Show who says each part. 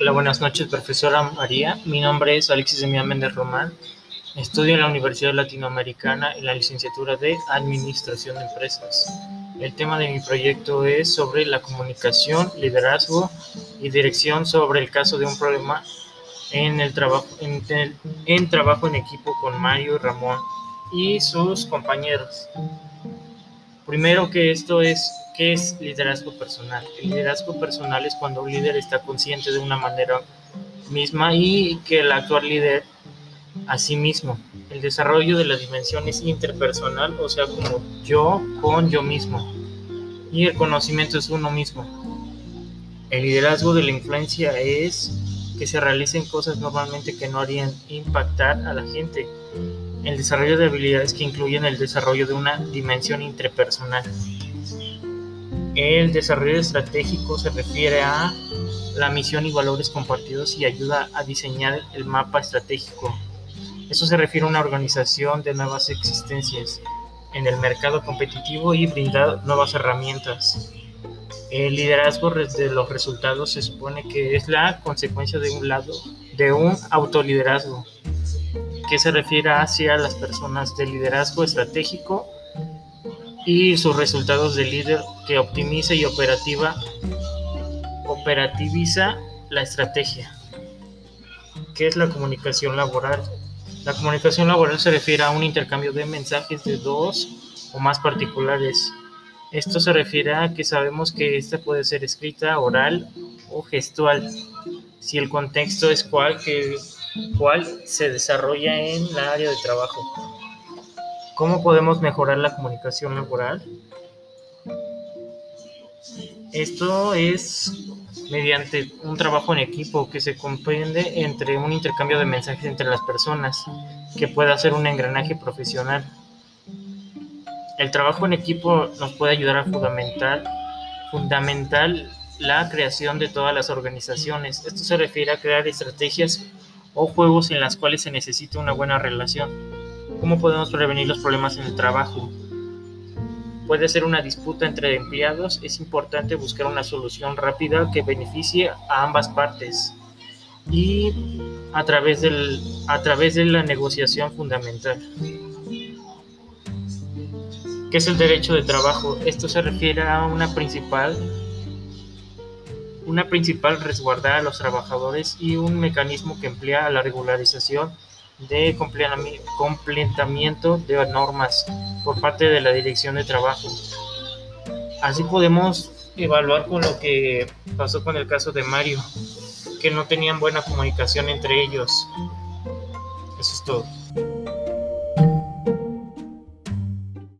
Speaker 1: Hola, buenas noches, profesora María. Mi nombre es Alexis Demián Méndez Román. Estudio en la Universidad Latinoamericana en la licenciatura de Administración de Empresas. El tema de mi proyecto es sobre la comunicación, liderazgo y dirección sobre el caso de un problema en el trabajo en, trabajo en equipo con Mario Ramón y sus compañeros. Primero que esto es ¿Qué es liderazgo personal? El liderazgo personal es cuando un líder está consciente de una manera misma y que el actual líder a sí mismo. El desarrollo de las dimensiones interpersonal, o sea, como yo con yo mismo. Y el conocimiento es uno mismo. El liderazgo de la influencia es que se realicen cosas normalmente que no harían impactar a la gente. El desarrollo de habilidades que incluyen el desarrollo de una dimensión interpersonal. El desarrollo estratégico se refiere a la misión y valores compartidos y ayuda a diseñar el mapa estratégico. Eso se refiere a una organización de nuevas existencias en el mercado competitivo y brindar nuevas herramientas. El liderazgo de los resultados se supone que es la consecuencia de un lado de un autoliderazgo, que se refiere hacia las personas de liderazgo estratégico y sus resultados de líder que optimiza y operativa, operativiza la estrategia. ¿Qué es la comunicación laboral? La comunicación laboral se refiere a un intercambio de mensajes de dos o más particulares. Esto se refiere a que sabemos que esta puede ser escrita, oral o gestual, si el contexto es cual, que, cual se desarrolla en la área de trabajo. ¿Cómo podemos mejorar la comunicación laboral? Esto es mediante un trabajo en equipo que se comprende entre un intercambio de mensajes entre las personas, que pueda ser un engranaje profesional. El trabajo en equipo nos puede ayudar a fundamentar, fundamental la creación de todas las organizaciones. Esto se refiere a crear estrategias o juegos en las cuales se necesita una buena relación. ¿Cómo podemos prevenir los problemas en el trabajo? Puede ser una disputa entre empleados, es importante buscar una solución rápida que beneficie a ambas partes y a través, del, a través de la negociación fundamental. ¿Qué es el derecho de trabajo? Esto se refiere a una principal una principal resguardar a los trabajadores y un mecanismo que emplea la regularización de completamiento de normas por parte de la Dirección de Trabajo. Así podemos evaluar con lo que pasó con el caso de Mario, que no tenían buena comunicación entre ellos. Eso es todo.